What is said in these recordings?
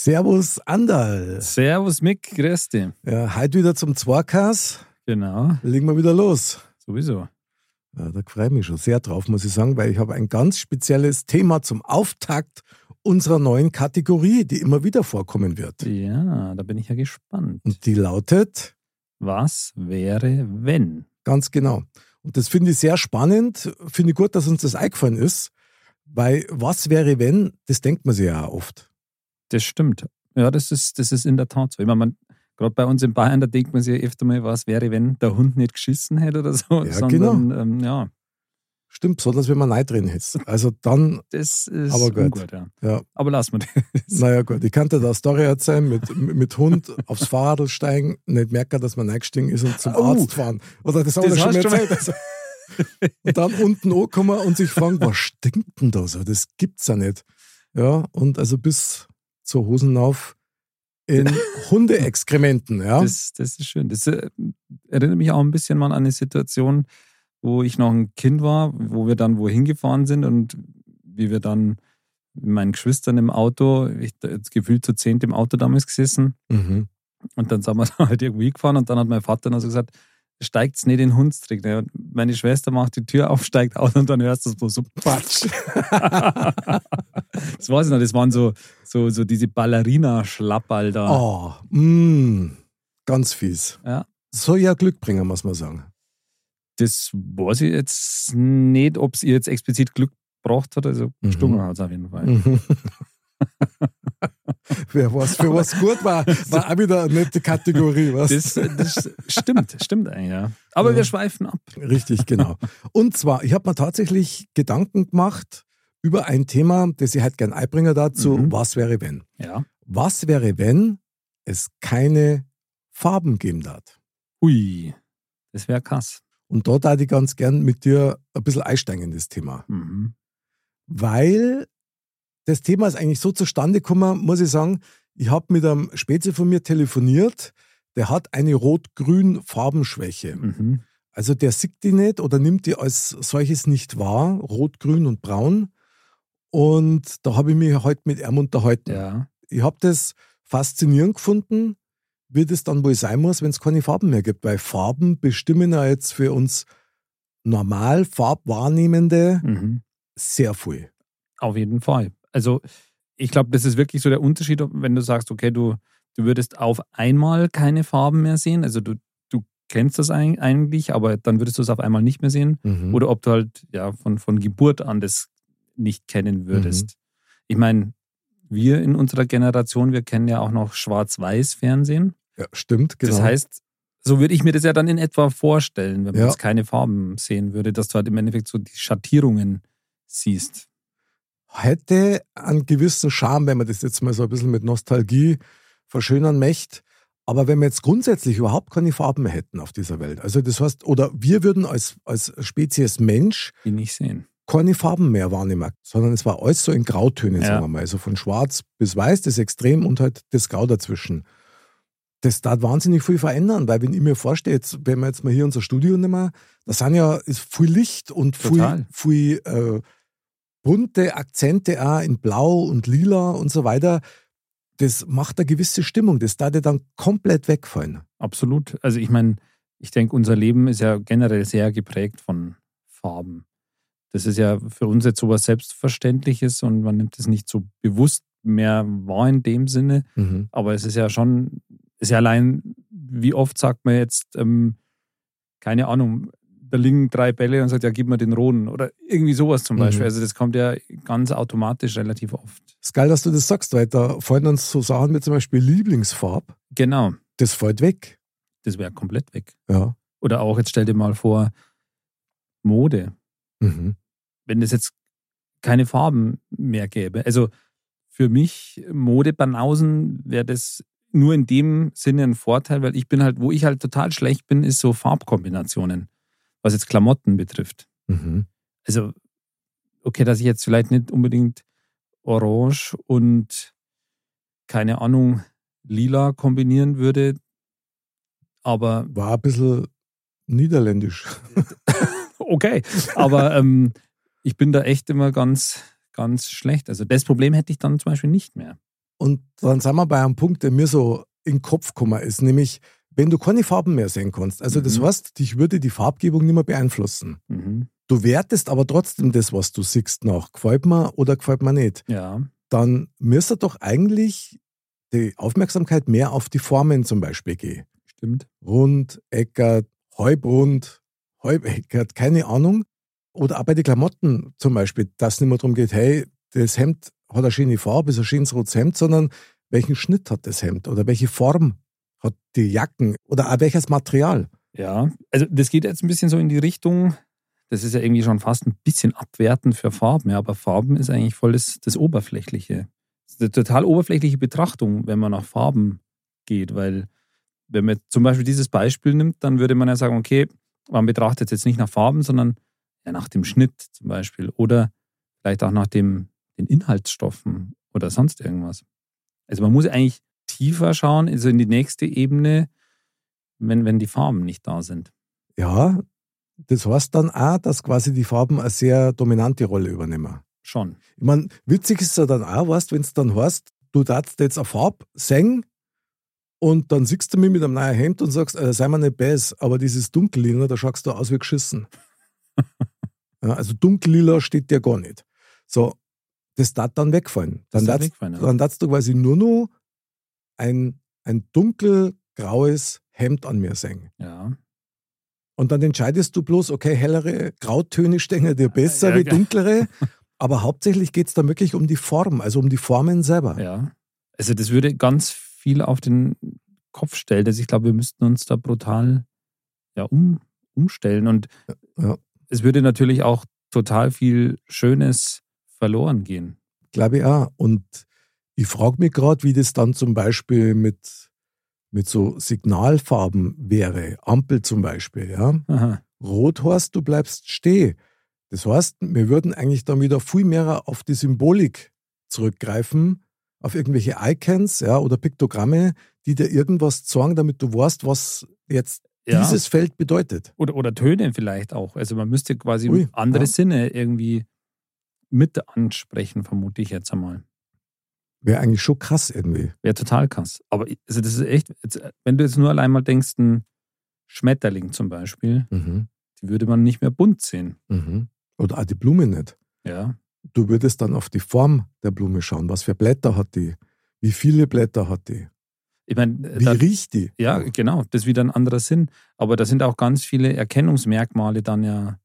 Servus Andal. Servus Mick, grüß dich. Ja, heute wieder zum Zwarkas. Genau, Legen wir wieder los. sowieso. Ja, da freue ich mich schon sehr drauf, muss ich sagen, weil ich habe ein ganz spezielles Thema zum Auftakt unserer neuen Kategorie, die immer wieder vorkommen wird. Ja, da bin ich ja gespannt. Und die lautet Was wäre, wenn? ganz genau. Und das finde ich sehr spannend. Finde ich gut, dass uns das eingefallen ist, weil was wäre, wenn, das denkt man sich ja auch oft. Das stimmt. Ja, das ist, das ist in der Tat so. Ich meine, man, gerade bei uns in Bayern, da denkt man sich ja öfter mal, was wäre, wenn der Hund nicht geschissen hätte oder so. Ja, sondern, ähm, ja, Stimmt, besonders wenn man Nein drin ist. Also dann, das ist Aber gut. ungut, ja. ja, Aber lassen wir das. naja gut. Ich kann dir da eine Story erzählen, mit, mit Hund aufs Fahrrad steigen, nicht merken, dass man eingestiegen ist und zum Oh. Arzt fahren. Oder das habe Das ich schon mal hast du schon erzählt. Also, und dann unten ankommen und sich fragen, was stinkt denn da so? Das gibt's ja nicht. Ja, und also bis zur Hosen auf in Hundeexkrementen, ja. Das, das ist schön. Das äh, erinnert mich auch ein bisschen mal an eine Situation, wo ich noch ein Kind war, wo wir dann wohin gefahren sind und wie wir dann mit meinen Geschwistern im Auto, ich das gefühlt zu zehnt im Auto damals gesessen Mhm. und dann sind wir halt irgendwie gefahren und dann hat mein Vater dann so gesagt, steigt's nicht in den Hundstrick. Ne? Meine Schwester macht die Tür auf, steigt aus und dann hörst du so, so Patsch. das weiß ich noch, das waren so, so, so diese Ballerina-Schlapperl da. Oh, mm, ganz fies. Ja. Soll ja Glück bringen, muss man sagen. Das weiß ich jetzt nicht, ob es ihr jetzt explizit Glück gebracht hat. Also Mhm. gestunken hat es auf jeden Fall. Mhm. Wer was für was gut war, war auch wieder eine nette Kategorie. Was? Das, das stimmt, stimmt eigentlich, ja. Aber Ja. wir schweifen ab. Richtig, genau. Und zwar, ich habe mir tatsächlich Gedanken gemacht über ein Thema, das ich halt gern einbringe dazu. Mhm. Was wäre, wenn? Ja. Was wäre, wenn es keine Farben geben darf? Ui, das wäre krass. Und da darf ich ganz gern mit dir ein bisschen einsteigen in das Thema. Mhm. weil das Thema ist eigentlich so zustande gekommen, muss ich sagen, ich habe mit einem Spezi von mir telefoniert, der hat eine rot-grün Farbenschwäche. Mhm. Also der sieht die nicht oder nimmt die als solches nicht wahr, rot, grün und braun. Und da habe ich mich heute mit ihm unterhalten. Ja. Ich habe das faszinierend gefunden, wie das dann wohl sein muss, wenn es keine Farben mehr gibt. Weil Farben bestimmen ja jetzt für uns normal Farbwahrnehmende Mhm. sehr viel. Auf jeden Fall. Also ich glaube, das ist wirklich so der Unterschied, wenn du sagst, okay, du, du würdest auf einmal keine Farben mehr sehen. Also du, du kennst das eig- eigentlich, aber dann würdest du es auf einmal nicht mehr sehen. Mhm. Oder ob du halt ja von, von Geburt an das nicht kennen würdest. Ich meine, wir in unserer Generation, wir kennen ja auch noch Schwarz-Weiß-Fernsehen. Ja, stimmt, genau. Das heißt, so würde ich mir das ja dann in etwa vorstellen, wenn man Ja. jetzt keine Farben sehen würde, dass du halt im Endeffekt so die Schattierungen siehst. Hätte einen gewissen Charme, wenn man das jetzt mal so ein bisschen mit Nostalgie verschönern möchte. Aber wenn wir jetzt grundsätzlich überhaupt keine Farben mehr hätten auf dieser Welt, also das heißt, oder wir würden als, als Spezies Mensch Die nicht sehen. keine Farben mehr wahrnehmen, sondern es war alles so in Grautönen, Ja. sagen wir mal. Also von schwarz bis weiß, das Extrem und halt das Grau dazwischen. Das darf wahnsinnig viel verändern, weil wenn ich mir vorstelle, jetzt, wenn wir jetzt mal hier unser Studio nehmen, da sind ja ist viel Licht und viel, Total. viel äh, bunte Akzente auch in Blau und Lila und so weiter. Das macht eine gewisse Stimmung. Das darf dir dann komplett wegfallen. Absolut. Also ich meine, ich denke, unser Leben ist ja generell sehr geprägt von Farben. Das ist ja für uns jetzt sowas Selbstverständliches und man nimmt es nicht so bewusst mehr wahr in dem Sinne. Mhm. Aber es ist ja schon, ist ja allein, wie oft sagt man jetzt, ähm, keine Ahnung, da liegen drei Bälle und sagt, ja, gib mir den roten oder irgendwie sowas zum Mhm. Beispiel. Also das kommt ja ganz automatisch relativ oft. ist geil, dass du das sagst, weil da fallen uns so Sachen wie zum Beispiel Lieblingsfarb. Genau, Das fällt weg. das wäre komplett weg. Ja. Oder auch, jetzt stell dir mal vor, Mode. Mhm. Wenn es jetzt keine Farben mehr gäbe. Also für mich, Modebanausen, wäre das nur in dem Sinne ein Vorteil, weil ich bin halt, wo ich halt total schlecht bin, ist so Farbkombinationen, was jetzt Klamotten betrifft. Mhm. Also, okay, dass ich jetzt vielleicht nicht unbedingt Orange und keine Ahnung, Lila kombinieren würde, aber. War ein bisschen niederländisch. okay, aber ähm, ich bin da echt immer ganz, ganz schlecht. Also das Problem hätte ich dann zum Beispiel nicht mehr. Und dann sind wir bei einem Punkt, der mir so in den Kopf gekommen ist, nämlich, wenn du keine Farben mehr sehen kannst, also das Mhm. heißt, dich würde die Farbgebung nicht mehr beeinflussen. Mhm. Du wertest aber trotzdem das, was du siehst, nach. Gefällt mir oder gefällt mir nicht. Ja, Dann müsste doch eigentlich die Aufmerksamkeit mehr auf die Formen zum Beispiel gehen. stimmt. Rund, eckert, halbrund, halbeckert, keine Ahnung. Oder auch bei den Klamotten zum Beispiel, dass es nicht mehr darum geht, hey, das Hemd hat eine schöne Farbe, ist ein schönes rotes Hemd, sondern welchen Schnitt hat das Hemd oder welche Form hat die Jacken oder welches Material. Ja, also das geht jetzt ein bisschen so in die Richtung, das ist ja irgendwie schon fast ein bisschen abwertend für Farben, ja, aber Farben ist eigentlich voll das, das Oberflächliche. Das ist eine total oberflächliche Betrachtung, wenn man nach Farben geht, weil wenn man zum Beispiel dieses Beispiel nimmt, dann würde man ja sagen, okay, man betrachtet jetzt nicht nach Farben, sondern ja nach dem Schnitt zum Beispiel oder vielleicht auch nach dem, den Inhaltsstoffen oder sonst irgendwas. Also man muss eigentlich tiefer schauen, also in die nächste Ebene, wenn, wenn die Farben nicht da sind. Ja, das heißt dann auch, dass quasi die Farben eine sehr dominante Rolle übernehmen. Schon. Ich meine, witzig ist es ja dann auch, weißt wenn es dann heißt, du darfst jetzt eine Farbe singen und dann siehst du mich mit einem neuen Hemd und sagst, äh, sei mir nicht bäs, aber dieses Dunkellila, da schaust du aus wie geschissen. ja, also Dunkellila steht dir gar nicht. So, das darf dann wegfallen. Dann darfst ja. dann darfst du quasi nur noch ein, ein dunkelgraues Hemd an mir singen. Ja. Und dann entscheidest du bloß, okay, hellere Grautöne stehen dir besser Ja, wie dunklere. Aber hauptsächlich geht es da wirklich um die Form, also um die Formen selber. Ja. Also das würde ganz viel auf den Kopf stellen. Also ich glaube, wir müssten uns da brutal ja, um, umstellen. Und Ja. es würde natürlich auch total viel Schönes verloren gehen. Glaube ich auch. Und ich frage mich gerade, wie das dann zum Beispiel mit, mit so Signalfarben wäre. Ampel zum Beispiel, ja. Aha. Rot heißt, du bleibst stehen. Das heißt, wir würden eigentlich dann wieder viel mehr auf die Symbolik zurückgreifen, auf irgendwelche Icons ja, oder Piktogramme, die dir irgendwas zeigen, damit du weißt, was jetzt Ja. dieses Feld bedeutet. Oder, oder Töne vielleicht auch. Also man müsste quasi Ui, andere ja. Sinne irgendwie mit ansprechen, vermute ich jetzt einmal. Wäre eigentlich schon krass irgendwie. Wäre total krass. Aber also das ist echt, jetzt, wenn du jetzt nur allein mal denkst, ein Schmetterling zum Beispiel, Mhm. die würde man nicht mehr bunt sehen. Mhm. Oder auch die Blume nicht. Ja. Du würdest dann auf die Form der Blume schauen. Was für Blätter hat die? Wie viele Blätter hat die? Ich meine, Wie da, riecht die? ja, genau, das ist wieder ein anderer Sinn. Aber da sind auch ganz viele Erkennungsmerkmale dann ja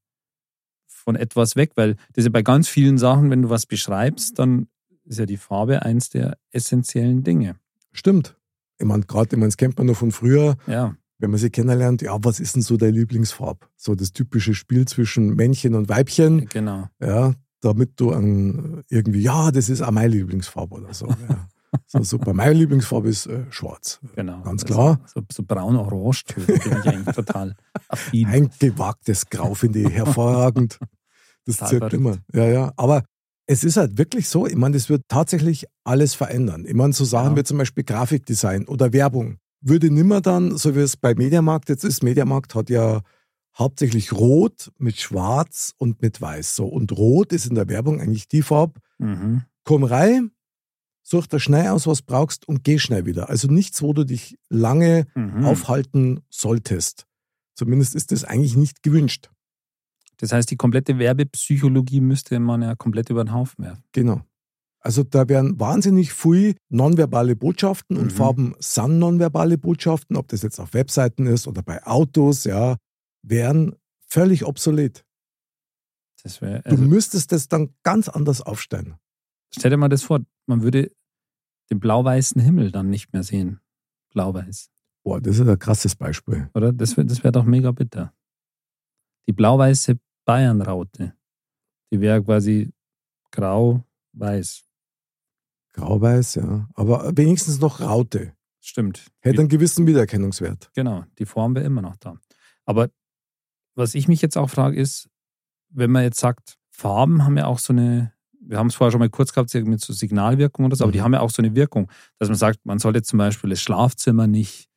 von etwas weg, weil das ist ja bei ganz vielen Sachen, wenn du was beschreibst, dann ist ja die Farbe eins der essentiellen Dinge. Stimmt. Ich meine, gerade, ich meine, das kennt man noch von früher, Ja, wenn man sie kennenlernt, ja, was ist denn so deine Lieblingsfarbe? So das typische Spiel zwischen Männchen und Weibchen, genau. ja, damit du an irgendwie, ja, das ist auch meine Lieblingsfarbe oder so. Ja. So, super. Meine Lieblingsfarbe ist äh, schwarz. Genau. Ganz Also klar. So, so braun-orange-Töne bin ich eigentlich total affin. Ein gewagtes Grau finde ich hervorragend. Das zirkt immer. Ja, ja. Aber es ist halt wirklich so, ich meine, das wird tatsächlich alles verändern. Ich meine, so Sachen Ja. wie zum Beispiel Grafikdesign oder Werbung würde nimmer dann, so wie es bei Mediamarkt jetzt ist, Mediamarkt hat ja hauptsächlich Rot mit Schwarz und mit Weiß. So. Und Rot ist in der Werbung eigentlich die Farbe, Mhm. komm rein, such da schnell aus, was brauchst und geh schnell wieder. Also nichts, wo du dich lange Mhm. aufhalten solltest. Zumindest ist das eigentlich nicht gewünscht. Das heißt, die komplette Werbepsychologie müsste man ja komplett über den Haufen werfen. Genau. Also da werden wahnsinnig viel nonverbale Botschaften und Mhm. Farben sind nonverbale Botschaften, ob das jetzt auf Webseiten ist oder bei Autos, ja, wären völlig obsolet. Das wäre, Du also, müsstest das dann ganz anders aufstellen. stell dir mal das vor, man würde den blau-weißen Himmel dann nicht mehr sehen. Blau-weiß, Boah, das ist ein krasses Beispiel. oder? Das wäre das wär doch mega bitter. Die blau-weiße Bayernraute, die wäre quasi grau, weiß. Grau-Weiß, ja. Aber wenigstens noch Raute. Stimmt. Hätte einen gewissen Wiedererkennungswert. Genau, die Form wäre immer noch da. Aber was ich mich jetzt auch frage, ist, wenn man jetzt sagt, Farben haben ja auch so eine, wir haben es vorher schon mal kurz gehabt, mit so Signalwirkung oder so, aber die Mhm. haben ja auch so eine Wirkung, dass man sagt, man sollte zum Beispiel das Schlafzimmer nicht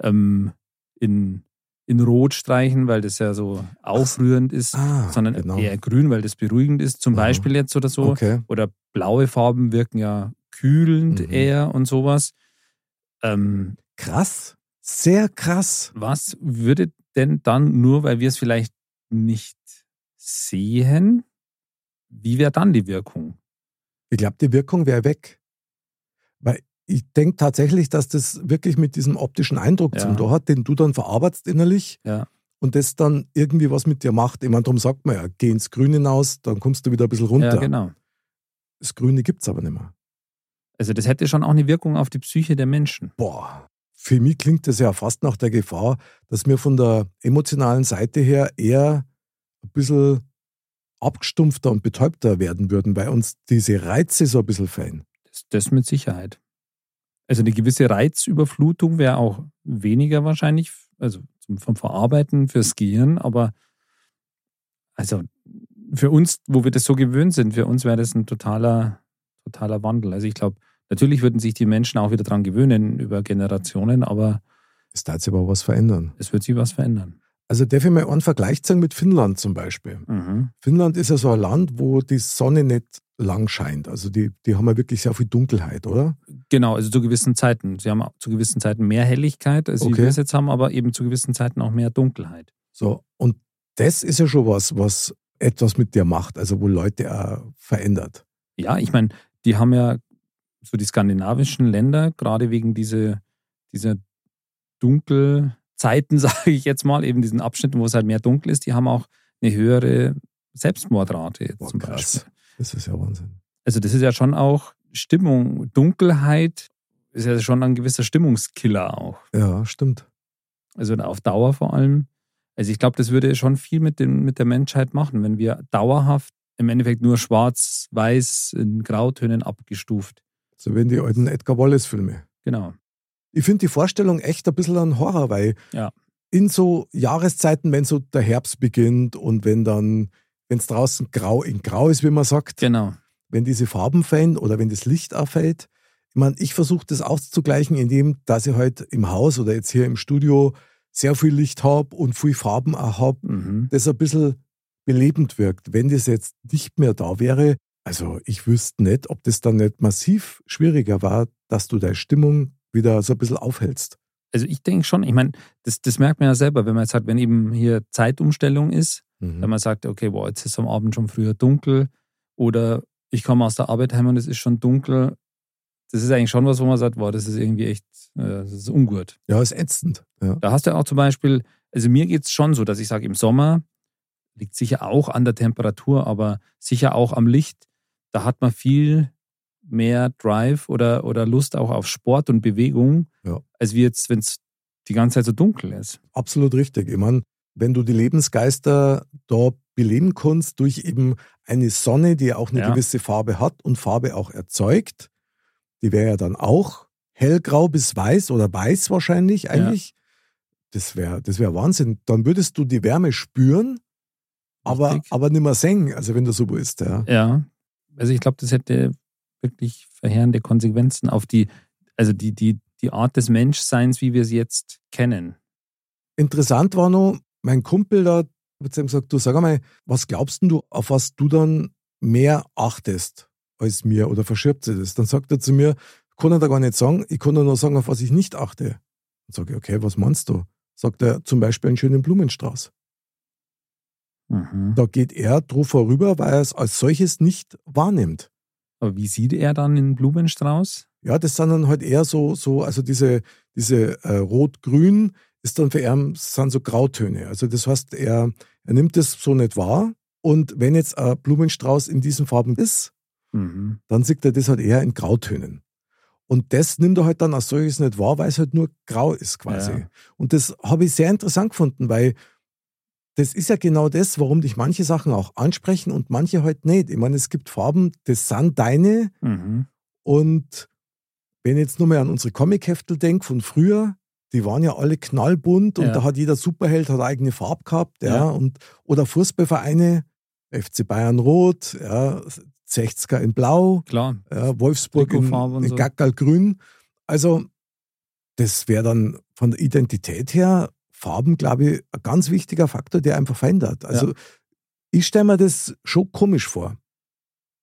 ähm, in, in Rot streichen, weil das ja so aufrührend ist, Ah, sondern genau. eher grün, weil das beruhigend ist, zum Aha. Beispiel jetzt oder so. Okay. Oder blaue Farben wirken ja kühlend Mhm. eher und sowas. Ähm, Krass. Sehr krass. was würde denn dann, nur weil wir es vielleicht nicht sehen, wie wäre dann die Wirkung? Ich glaube, die Wirkung wäre weg. Weil ich denke tatsächlich, dass das wirklich mit diesem optischen Eindruck Ja. zum Tor hat, den du dann verarbeitest innerlich Ja. und das dann irgendwie was mit dir macht. Ich meine, darum sagt man ja, geh ins Grün hinaus, dann kommst du wieder ein bisschen runter. Ja, genau. Das Grüne gibt es aber nicht mehr. Also das hätte schon auch eine Wirkung auf die Psyche der Menschen. Boah, für mich klingt das ja fast nach der Gefahr, dass wir von der emotionalen Seite her eher ein bisschen abgestumpfter und betäubter werden würden, weil uns diese Reize so ein bisschen fehlen. Das, das mit Sicherheit. Also eine gewisse Reizüberflutung wäre auch weniger wahrscheinlich, also zum, vom Verarbeiten fürs Gehirn, aber also für uns, wo wir das so gewöhnt sind, für uns wäre das ein totaler, totaler Wandel. Also ich glaube, natürlich würden sich die Menschen auch wieder dran gewöhnen über Generationen, aber Es darf sich aber was verändern. es wird sich was verändern. Also darf ich mal einen Vergleich zeigen mit Finnland zum Beispiel. Mhm. Finnland ist ja so ein Land, wo die Sonne nicht lang scheint. Also die, die haben ja wirklich sehr viel Dunkelheit, oder? Genau, also zu gewissen Zeiten. Sie haben zu gewissen Zeiten mehr Helligkeit, als Okay. wir es jetzt haben, aber eben zu gewissen Zeiten auch mehr Dunkelheit. So. Und das ist ja schon was, was etwas mit dir macht, also wo Leute auch verändert. Ja, ich meine, die haben ja so die skandinavischen Länder, gerade wegen diese, dieser Dunkelzeiten, sage ich jetzt mal, eben diesen Abschnitten, wo es halt mehr dunkel ist, die haben auch eine höhere Selbstmordrate jetzt Boah, zum krass. Das ist ja Wahnsinn. Also das ist ja schon auch Stimmung, Dunkelheit ist ja schon ein gewisser Stimmungskiller auch. Ja, stimmt. Also auf Dauer vor allem. Also ich glaube, das würde schon viel mit, dem, mit der Menschheit machen, wenn wir dauerhaft im Endeffekt nur schwarz, weiß, in Grautönen abgestuft. So wie in die alten Edgar Wallace-Filme. Genau. Ich finde die Vorstellung echt ein bisschen ein Horror, weil Ja. in so Jahreszeiten, wenn so der Herbst beginnt und wenn dann, wenn es draußen grau in grau ist, wie man sagt, Genau. wenn diese Farben fällen oder wenn das Licht auffällt. Ich meine, ich versuche das auszugleichen, indem, dass ich halt im Haus oder jetzt hier im Studio sehr viel Licht habe und viel Farben auch habe, Mhm. das ein bisschen belebend wirkt. Wenn das jetzt nicht mehr da wäre, also ich wüsste nicht, ob das dann nicht massiv schwieriger war, dass du deine Stimmung wieder so ein bisschen aufhältst. Also ich denke schon, ich meine, das, das merkt man ja selber, wenn man jetzt sagt, wenn eben hier Zeitumstellung ist, Mhm. wenn man sagt, okay, boah, jetzt ist am Abend schon früher dunkel oder ich komme aus der Arbeit heim und es ist schon dunkel. Das ist eigentlich schon was, wo man sagt, boah, das ist irgendwie echt, äh, das ist ungut. Ja, ist ätzend. Ja. Da hast du auch zum Beispiel, also mir geht es schon so, dass ich sage, im Sommer liegt sicher auch an der Temperatur, aber sicher auch am Licht. Da hat man viel mehr Drive oder, oder Lust auch auf Sport und Bewegung, Ja. als wie jetzt, wenn es die ganze Zeit so dunkel ist. Absolut richtig. Ich meine, wenn du die Lebensgeister da beleben kannst durch eben eine Sonne, die auch eine Ja. gewisse Farbe hat und Farbe auch erzeugt, die wäre ja dann auch hellgrau bis weiß oder weiß wahrscheinlich eigentlich. Das wäre das wär Wahnsinn. Dann würdest du die Wärme spüren, aber, Richtig. aber nicht mehr singen, also wenn du so bist. Ja. Ja, also ich glaube, das hätte wirklich verheerende Konsequenzen auf die, also die, die, die Art des Menschseins, wie wir sie jetzt kennen. Interessant war noch, mein Kumpel da hat zu ihm gesagt, du sag einmal, was glaubst denn du, auf was du dann mehr achtest als mir oder verschirbt sie das? Dann sagt er zu mir, kann er da gar nicht sagen, ich kann nur sagen, auf was ich nicht achte. Dann sage ich, okay, was meinst du? Sagt er, zum Beispiel einen schönen Blumenstrauß. Mhm. Da geht er drauf vorüber, weil er es als solches nicht wahrnimmt. Aber wie sieht er dann einen Blumenstrauß? Ja, das sind dann halt eher so, so also diese, diese äh, Rot-Grün ist dann für ihn sind so Grautöne. Also das heißt, er, er nimmt das so nicht wahr. Und wenn jetzt ein Blumenstrauß in diesen Farben ist, Mhm. dann sieht er das halt eher in Grautönen. Und das nimmt er halt dann als solches nicht wahr, weil es halt nur grau ist quasi. Ja. Und das habe ich sehr interessant gefunden, weil das ist ja genau das, warum dich manche Sachen auch ansprechen und manche halt nicht. Ich meine, es gibt Farben, das sind deine. Mhm. Und wenn ich jetzt nur mal an unsere Comic-Heftel denke von früher, die waren ja alle knallbunt und Ja. da hat jeder Superheld hat eigene Farbe gehabt. Ja, Ja. Und, oder Fußballvereine, FC Bayern Rot, ja, 60er in Blau, Klar. ja, Wolfsburg in, in so. Gackerl grün. Also das wäre dann von der Identität her Farben, glaube ich, ein ganz wichtiger Faktor, der einfach verändert. Also ich stelle mir das schon komisch vor.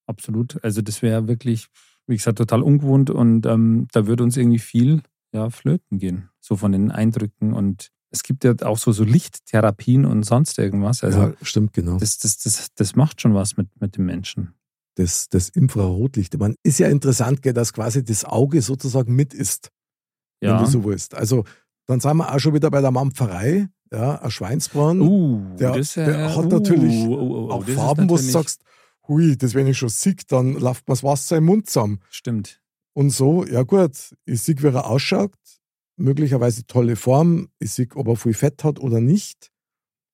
Absolut. Also das wäre wirklich, wie gesagt, total ungewohnt und ähm, da würde uns irgendwie viel ja, flöten gehen. So von den Eindrücken und es gibt ja auch so, so Lichttherapien und sonst irgendwas. Also ja, stimmt, genau. das, das, das, das macht schon was mit, mit dem Menschen. das, das Infrarotlicht. Ich meine, ist ja interessant, gell, dass quasi das Auge sozusagen mit ist, wenn Ja. du so willst. Also dann sind wir auch schon wieder bei der Mampferei, ja, ein Schweinsbraten, Uh, Der- das, der hat natürlich oh, oh, oh, auch das ist Farben, wo du natürlich- sagst, hui, das wenn ich schon sehe, dann läuft mir das Wasser im Mund zusammen. Stimmt. Und so, ja gut, ich sehe, wie er ausschaut, möglicherweise tolle Form, ich sehe, ob er viel Fett hat oder nicht.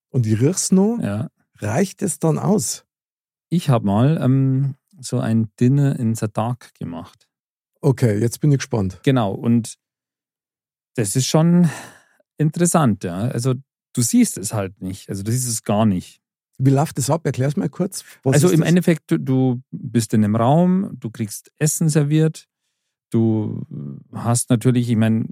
Und ich riech's noch, Ja. reicht es dann aus? Ich habe mal ähm, so ein Dinner in the Dark gemacht. Okay, jetzt bin ich gespannt. Genau, und das ist schon interessant, ja. Also du siehst es halt nicht, also du siehst es gar nicht. Wie läuft das ab? Erklär's mal kurz. Was also im das? Endeffekt, du, du bist in einem Raum, du kriegst Essen serviert, du hast natürlich, ich meine,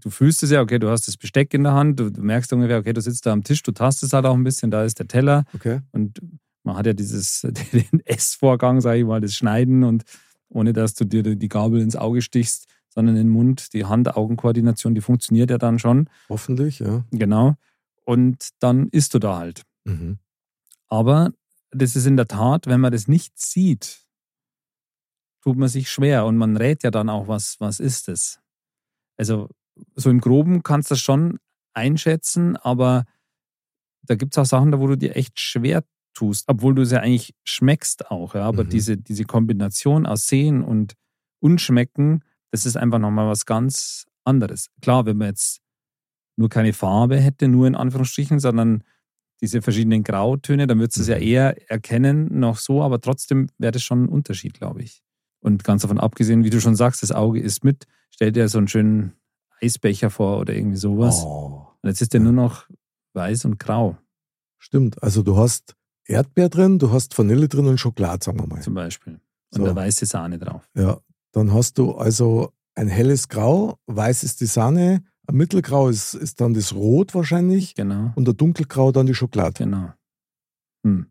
du fühlst es ja, okay, du hast das Besteck in der Hand, du, du merkst ungefähr, okay, du sitzt da am Tisch, du tastest halt auch ein bisschen, da ist der Teller Okay. und man hat ja dieses, den Essvorgang, sage ich mal, das Schneiden und ohne dass du dir die Gabel ins Auge stichst, sondern in den Mund, die Hand-Augen-Koordination, die funktioniert ja dann schon, Hoffentlich, ja. genau. Und dann isst du da halt. Mhm. Aber das ist in der Tat, wenn man das nicht sieht, tut man sich schwer und man rät ja dann auch, was, was ist es. Also so im Groben kannst du das schon einschätzen, aber da gibt es auch Sachen, da wo du dir echt schwer tust, obwohl du es ja eigentlich schmeckst auch. Ja? Aber Mhm. diese, diese Kombination aus Sehen und Unschmecken, das ist einfach nochmal was ganz anderes. Klar, wenn man jetzt nur keine Farbe hätte, nur in Anführungsstrichen, sondern diese verschiedenen Grautöne, dann würdest du es ja Mhm. eher erkennen, noch so, aber trotzdem wäre das schon ein Unterschied, glaube ich. Und ganz davon abgesehen, wie du schon sagst, das Auge ist mit, stell dir so einen schönen Eisbecher vor oder irgendwie sowas. Oh, Und jetzt ist der Ja. nur noch weiß und grau, stimmt. Also du hast Erdbeer drin, du hast Vanille drin und Schokolade, sagen wir mal. zum Beispiel. Und So. eine weiße Sahne drauf. Ja, dann hast du also ein helles Grau, weiß ist die Sahne, ein Mittelgrau ist, ist dann das Rot wahrscheinlich Genau. und der Dunkelgrau dann die Schokolade. Genau. Hm.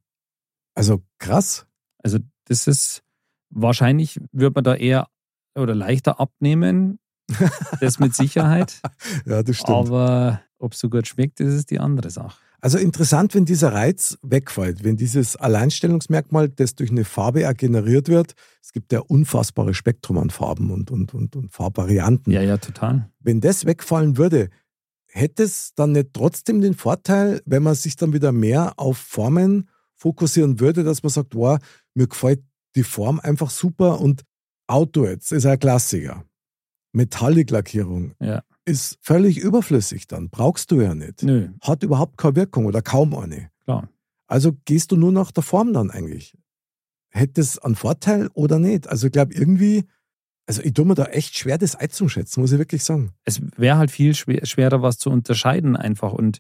Also krass. Also das ist wahrscheinlich wird man da eher oder leichter abnehmen. Das mit Sicherheit. Ja, das stimmt. Aber ob es so gut schmeckt, das ist die andere Sache. Also interessant, wenn dieser Reiz wegfällt, wenn dieses Alleinstellungsmerkmal, das durch eine Farbe auch generiert wird, es gibt ja unfassbare Spektrum an Farben und, und, und, und Farbvarianten. Ja, ja, total. Wenn das wegfallen würde, hätte es dann nicht trotzdem den Vorteil, wenn man sich dann wieder mehr auf Formen fokussieren würde, dass man sagt, wow, mir gefällt die Form einfach super und Auto jetzt ist ein Klassiker. Metallic-Lackierung Ja. ist völlig überflüssig dann, brauchst du ja nicht. Nö, Hat überhaupt keine Wirkung oder kaum eine. klar. Also gehst du nur nach der Form dann eigentlich. Hätte es einen Vorteil oder nicht? Also ich glaube irgendwie, also ich tue mir da echt schwer, das einzuschätzen, muss ich wirklich sagen. Es wäre halt viel schwer, schwerer, was zu unterscheiden einfach. Und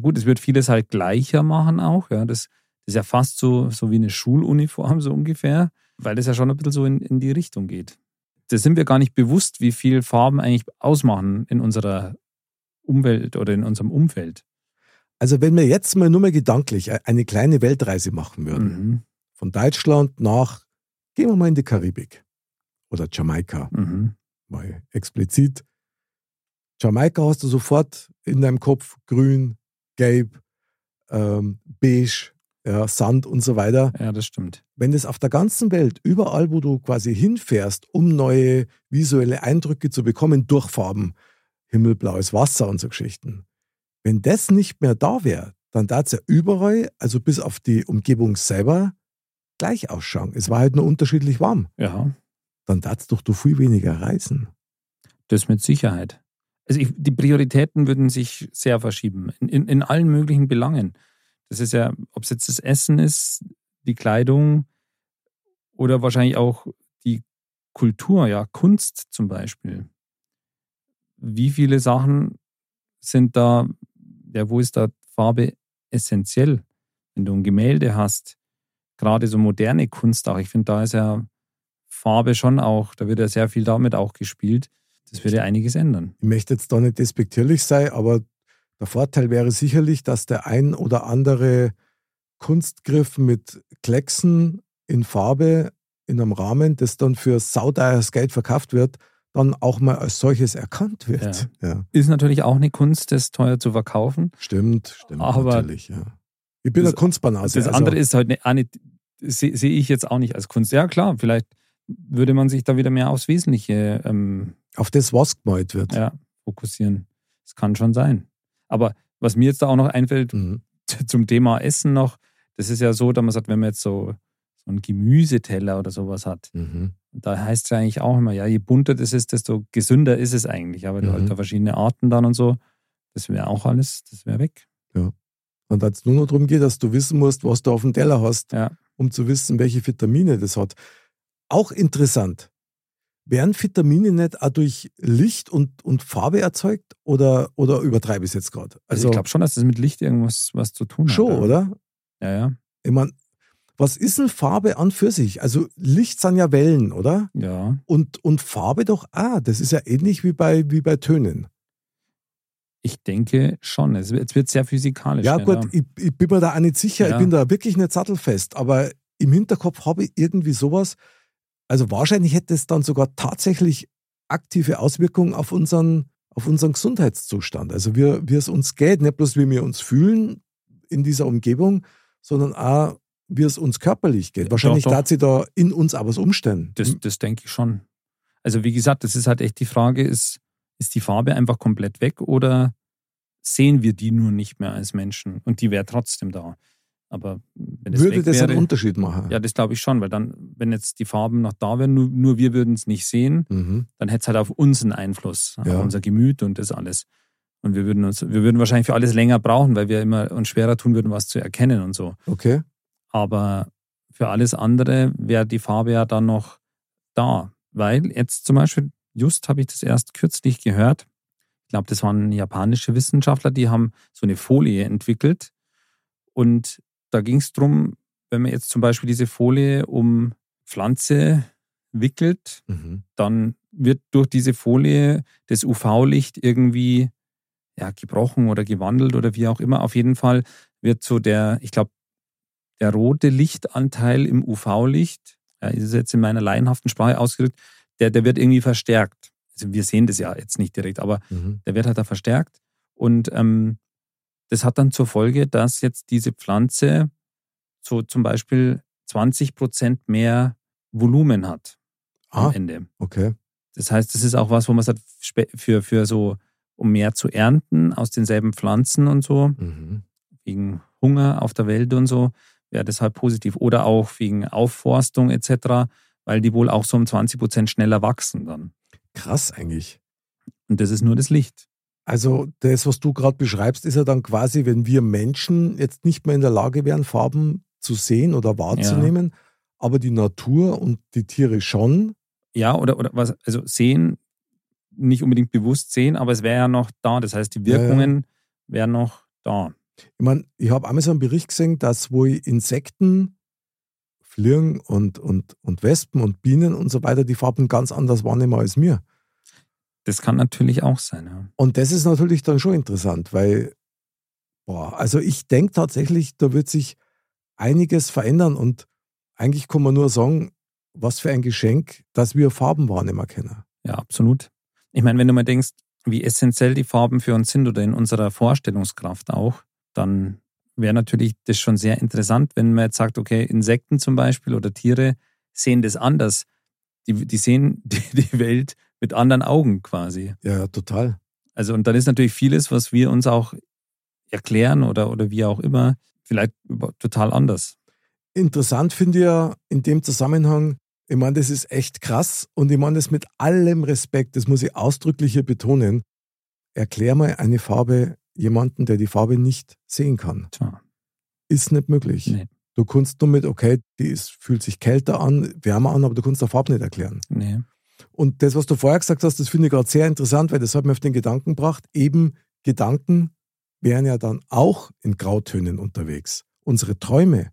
gut, es wird vieles halt gleicher machen auch. Ja. Das, das ist ja fast so, so wie eine Schuluniform, so ungefähr, weil das ja schon ein bisschen so in, in die Richtung geht. Da sind wir gar nicht bewusst, wie viel Farben eigentlich ausmachen in unserer Umwelt oder in unserem Umfeld. Also wenn wir jetzt mal nur mal gedanklich eine kleine Weltreise machen würden, Mhm. von Deutschland nach, gehen wir mal in die Karibik oder Jamaika, Mhm. mal explizit. Jamaika hast du sofort in deinem Kopf grün, gelb, ähm, beige, ja, Sand und so weiter. Ja, das stimmt. wenn das auf der ganzen Welt, überall, wo du quasi hinfährst, um neue visuelle Eindrücke zu bekommen durch Farben, himmelblaues Wasser und so Geschichten, wenn das nicht mehr da wäre, dann darf es ja überall, also bis auf die Umgebung selber, gleich ausschauen. Es war halt nur unterschiedlich warm. Ja, Dann darfst doch du viel weniger reisen. das mit Sicherheit. also ich, die Prioritäten würden sich sehr verschieben, in, in, in allen möglichen Belangen. Das ist ja, ob es jetzt das Essen ist, die Kleidung oder wahrscheinlich auch die Kultur, ja, Kunst zum Beispiel. Wie viele Sachen sind da, ja, wo ist da Farbe essentiell? Wenn du ein Gemälde hast, gerade so moderne Kunst auch, ich finde, da ist ja Farbe schon auch, da wird ja sehr viel damit auch gespielt. Das würde ja einiges ändern. Ich möchte jetzt da nicht despektierlich sein, aber der Vorteil wäre sicherlich, dass der ein oder andere Kunstgriff mit Klecksen in Farbe in einem Rahmen, das dann für sauteures Geld verkauft wird, dann auch mal als solches erkannt wird. Ja. Ja. Ist natürlich auch eine Kunst, das teuer zu verkaufen. Stimmt, stimmt. Aber natürlich, ja. Ich bin das, ein Kunstbanause. Das also andere ist halt eine, eine sehe seh ich jetzt auch nicht als Kunst. Ja, klar, vielleicht würde man sich da wieder mehr aufs Wesentliche. Ähm, Auf das, was gemalt wird. Ja, fokussieren. Das kann schon sein. Aber was mir jetzt da auch noch einfällt, mhm. zum Thema Essen noch, das ist ja so, dass man sagt, wenn man jetzt so, so einen Gemüseteller oder sowas hat, mhm. da heißt es ja eigentlich auch immer, ja, je bunter das ist, desto gesünder ist es eigentlich. Aber mhm. du halt da verschiedene Arten dann und so, das wäre auch alles, das wäre weg. Ja. Und als es nur noch darum geht, dass du wissen musst, was du auf dem Teller hast, ja. um zu wissen, welche Vitamine das hat. Auch interessant. Werden Vitamine nicht auch durch Licht und, und Farbe erzeugt oder, oder übertreibe ich es jetzt gerade? Also, also, ich glaube schon, dass das mit Licht irgendwas was zu tun hat. Schon, oder? Ja, ja. Ich meine, was ist denn Farbe an für sich? Also Licht sind ja Wellen, oder? Ja. Und, und Farbe doch ah, das ist ja ähnlich wie bei, wie bei Tönen. Ich denke schon. Es wird, es wird sehr physikalisch. Ja, gut, ich, ich, bin mir da auch nicht sicher. Ja. Ich bin da wirklich nicht sattelfest. Aber im Hinterkopf habe ich irgendwie sowas. Also wahrscheinlich hätte es dann sogar tatsächlich aktive Auswirkungen auf unseren, auf unseren Gesundheitszustand. Also wie, wie es uns geht, nicht bloß wie wir uns fühlen in dieser Umgebung, sondern auch wie es uns körperlich geht. Wahrscheinlich darf sie da in uns aber was umstellen. Das, das denke ich schon. Also wie gesagt, das ist halt echt die Frage, ist, ist die Farbe einfach komplett weg oder sehen wir die nur nicht mehr als Menschen und die wäre trotzdem da? Aber wenn es Würde das wäre, einen Unterschied machen? Ja, das glaube ich schon, weil dann, wenn jetzt die Farben noch da wären, nur, nur wir würden es nicht sehen, mhm. dann hätte es halt auf uns einen Einfluss, ja. auf unser Gemüt und das alles. Und wir würden uns, wir würden wahrscheinlich für alles länger brauchen, weil wir immer uns schwerer tun würden, was zu erkennen und so. Okay. Aber für alles andere wäre die Farbe ja dann noch da. Weil jetzt zum Beispiel just habe ich das erst kürzlich gehört. Ich glaube, das waren japanische Wissenschaftler, die haben so eine Folie entwickelt. Und da ging es darum, wenn man jetzt zum Beispiel diese Folie um Pflanze wickelt, mhm. dann wird durch diese Folie das UV-Licht irgendwie ja, gebrochen oder gewandelt oder wie auch immer. Auf jeden Fall wird so der, ich glaube, der rote Lichtanteil im UV-Licht, ja, ist jetzt in meiner laienhaften Sprache ausgedrückt, der, der wird irgendwie verstärkt. Also wir sehen das ja jetzt nicht direkt, aber mhm. der wird halt da verstärkt. Und ähm, das hat dann zur Folge, dass jetzt diese Pflanze so zum Beispiel 20 Prozent mehr Volumen hat ah, am Ende. Okay. Das heißt, das ist auch was, wo man sagt, für, für so, um mehr zu ernten aus denselben Pflanzen und so, mhm. wegen Hunger auf der Welt und so, wäre das halt positiv. Oder auch wegen Aufforstung etc weil die wohl auch so um 20 Prozent schneller wachsen dann. Krass eigentlich. Und das ist nur das Licht. Also das, was du gerade beschreibst, ist ja dann quasi, wenn wir Menschen jetzt nicht mehr in der Lage wären, Farben zu sehen oder wahrzunehmen, ja. aber die Natur und die Tiere schon. Ja, oder, oder was, also sehen, nicht unbedingt bewusst sehen, aber es wäre ja noch da. Das heißt, die Wirkungen ja. wären noch da. Ich meine, ich habe einmal so einen Bericht gesehen, dass wohl Insekten Fliegen und, und, und Wespen und Bienen und so weiter die Farben ganz anders wahrnehmen als mir. Das kann natürlich auch sein, ja. Und das ist natürlich dann schon interessant, weil, boah, also ich denke tatsächlich, da wird sich einiges verändern und eigentlich kann man nur sagen, was für ein Geschenk, dass wir Farben wahrnehmen können. Ja, absolut. Ich meine, wenn du mal denkst, wie essentiell die Farben für uns sind oder in unserer Vorstellungskraft auch, dann wäre natürlich das schon sehr interessant, wenn man jetzt sagt, okay, Insekten zum Beispiel oder Tiere sehen das anders. Die, die sehen die, die Welt mit anderen Augen quasi. Ja, total. Also, und dann ist natürlich vieles, was wir uns auch erklären oder, oder wie auch immer, vielleicht total anders. Interessant finde ich ja in dem Zusammenhang, ich meine, das ist echt krass und ich meine das mit allem Respekt, das muss ich ausdrücklich hier betonen. erklär mal eine Farbe jemanden, der die Farbe nicht sehen kann. Tja, Ist nicht möglich. nee, Du kannst nur mit, okay, die ist, fühlt sich kälter an, wärmer an, aber du kannst der Farbe nicht erklären. nee. Und das, was du vorher gesagt hast, das finde ich gerade sehr interessant, weil das hat mir auf den Gedanken gebracht. Eben Gedanken wären ja dann auch in Grautönen unterwegs. Unsere Träume,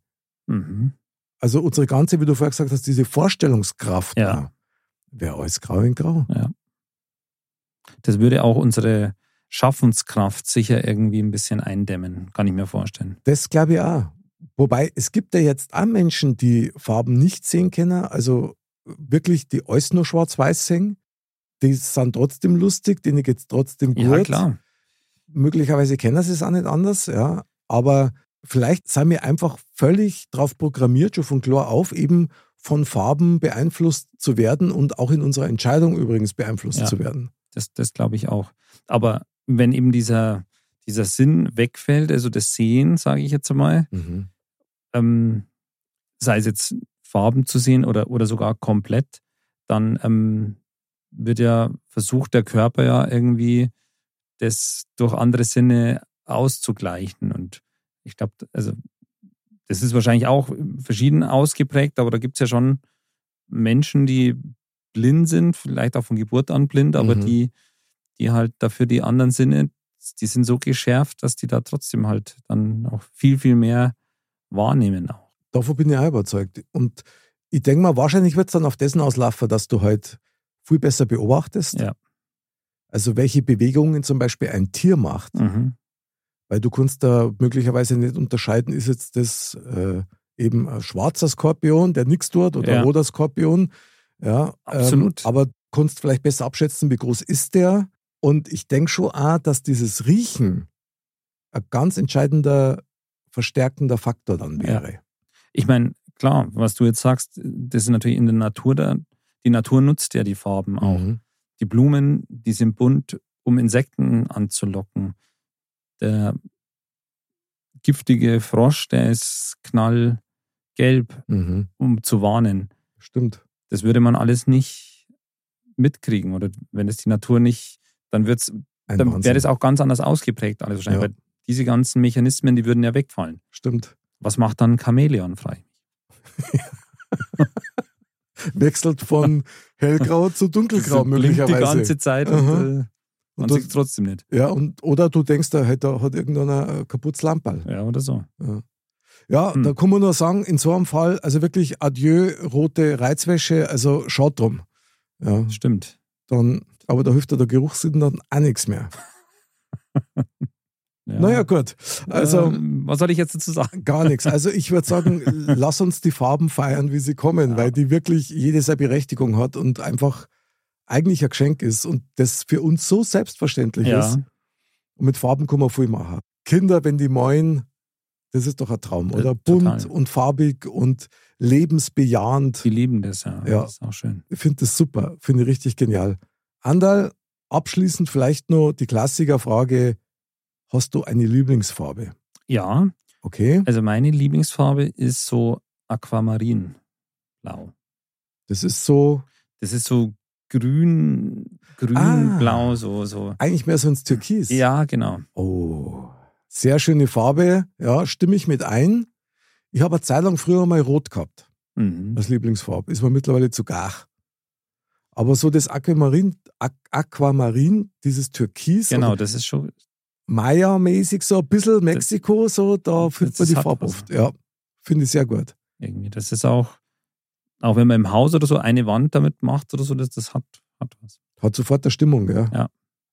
Mhm. also unsere ganze, wie du vorher gesagt hast, diese Vorstellungskraft, Ja. wäre alles grau in grau. Das würde auch unsere Schaffenskraft sicher irgendwie ein bisschen eindämmen, kann ich mir vorstellen. Das glaube ich auch. Wobei, es gibt ja jetzt auch Menschen, die Farben nicht sehen können, also wirklich, die alles nur schwarz-weiß sehen. Die sind trotzdem lustig, denen geht es trotzdem gut. Ja, klar. Möglicherweise kennen sie es auch nicht anders, ja. Aber vielleicht sind wir einfach völlig drauf programmiert, schon von klar auf, eben von Farben beeinflusst zu werden und auch in unserer Entscheidung übrigens beeinflusst Ja. zu werden. Das, das glaube ich auch. Aber wenn eben dieser, dieser Sinn wegfällt, also das Sehen, sage ich jetzt mal, Mhm. ähm, sei es jetzt Farben zu sehen oder, oder sogar komplett, dann ähm, wird ja versucht, der Körper ja irgendwie das durch andere Sinne auszugleichen. Und ich glaube, also das ist wahrscheinlich auch verschieden ausgeprägt, aber da gibt es ja schon Menschen, die blind sind, vielleicht auch von Geburt an blind, aber Mhm. die, die halt dafür die anderen Sinne, die sind so geschärft, dass die da trotzdem halt dann auch viel, viel mehr wahrnehmen auch. Davon bin ich auch überzeugt. Und ich denke mal, wahrscheinlich wird es dann auf dessen auslaufen, dass du halt viel besser beobachtest. Ja. Also welche Bewegungen zum Beispiel ein Tier macht. Mhm. Weil du kannst da möglicherweise nicht unterscheiden, ist jetzt das äh, eben ein schwarzer Skorpion, der nichts tut, oder Ja. ein roter Skorpion. Ja, Absolut. Ähm, aber kannst vielleicht besser abschätzen, wie groß ist der. Und ich denke schon auch, dass dieses Riechen ein ganz entscheidender, verstärkender Faktor dann Ja. Ich meine, klar, was du jetzt sagst, das ist natürlich in der Natur da. Die Natur nutzt ja die Farben auch. Mhm. Die Blumen, die sind bunt, um Insekten anzulocken. Der giftige Frosch, der ist knallgelb, Mhm. um zu warnen. Stimmt. Das würde man alles nicht mitkriegen. Oder wenn es die Natur nicht, dann wird's, Ein dann wäre das auch ganz anders ausgeprägt, alles wahrscheinlich. Ja. Weil diese ganzen Mechanismen, die würden ja wegfallen. Stimmt. Was macht dann Chamäleon frei? Wechselt von hellgrau zu dunkelgrau möglicherweise. Die ganze Zeit und Aha. äh, man sieht es trotzdem nicht. Ja, und, oder du denkst, da hat, da hat irgendeiner ein kaputtes Lamperl. Ja, oder so. Ja, Hm. da kann man nur sagen, in so einem Fall, also wirklich adieu, rote Reizwäsche, also schaut drum. Ja, Stimmt. dann, aber da hilft der Geruchssinn dann auch nichts mehr. Ja. Naja, gut. Also Ähm, was soll ich jetzt dazu sagen? gar nichts. Also ich würde sagen, lass uns die Farben feiern, wie sie kommen, weil die wirklich jede seine Berechtigung hat und einfach eigentlich ein Geschenk ist und das für uns so selbstverständlich Ja, ist. Und mit Farben kann man viel machen. Kinder, wenn die meuen, das ist doch ein Traum, oder? total. Bunt und farbig und lebensbejahend. die lieben das ja. Ja. Das ist auch schön. Ich finde das super, finde ich richtig genial. Andal, abschließend vielleicht noch die Klassikerfrage: Hast du eine Lieblingsfarbe? Ja, Okay, also meine Lieblingsfarbe ist so Aquamarinblau. das ist so Das ist so grün, grün, Ah. blau, so, so. eigentlich mehr so ins Türkis. Ja, genau. Oh, sehr schöne Farbe. Ja, stimme ich mit ein. Ich habe eine Zeit lang früher mal rot gehabt Mhm. als Lieblingsfarbe. Ist mir mittlerweile zu gar. Aber so das Aquamarin, Aqu Aquamarin dieses Türkis, Genau, das ist schon, Maya-mäßig, so ein bisschen Mexiko, so, da findet man die Farbe was. oft. Ja, finde ich sehr gut. irgendwie, das ist auch, auch wenn man im Haus oder so eine Wand damit macht oder so, das, das hat, hat was. Hat sofort eine Stimmung, gell? Ja.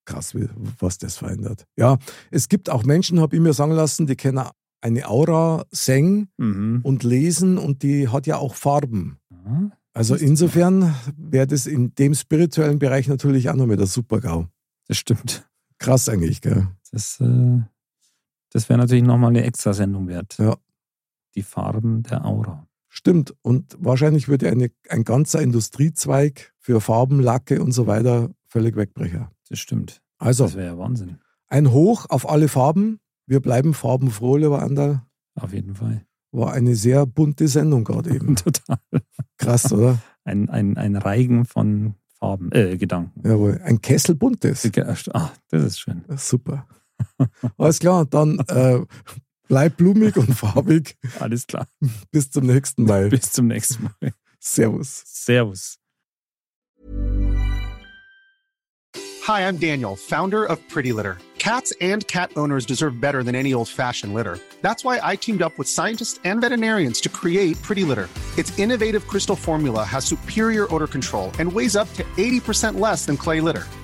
Krass, wie, was das verändert. Ja, es gibt auch Menschen, habe ich mir sagen lassen, die können eine Aura singen Mhm. und lesen und die hat ja auch Farben. Ja, Also insofern wäre das in dem spirituellen Bereich natürlich auch noch mit der Super-GAU. das stimmt. Krass eigentlich, gell? Das, äh, das wäre natürlich nochmal eine Extrasendung wert. Ja. Die Farben der Aura. Stimmt. Und wahrscheinlich würde eine, ein ganzer Industriezweig für Farben, Lacke und so weiter völlig wegbrechen. Das stimmt. Also, Das wäre ja Wahnsinn. ein Hoch auf alle Farben. Wir bleiben farbenfroh, lieber Andal. Auf jeden Fall. War eine sehr bunte Sendung gerade eben. Total. Krass, oder? Ein, ein, ein Reigen von Farben, äh, Gedanken. Jawohl, ein Kessel buntes. Ah, das ist schön. Super. Alles klar, dann äh, bleib blumig und farbig. Alles klar. Bis zum nächsten Mal. Bis zum nächsten Mal. Servus. Servus. Hi, I'm Daniel, founder of Pretty Litter. Cats and cat owners deserve better than any old-fashioned litter. That's why I teamed up with scientists and veterinarians to create Pretty Litter. Its innovative crystal formula has superior odor control and weighs up to 80% less than clay litter.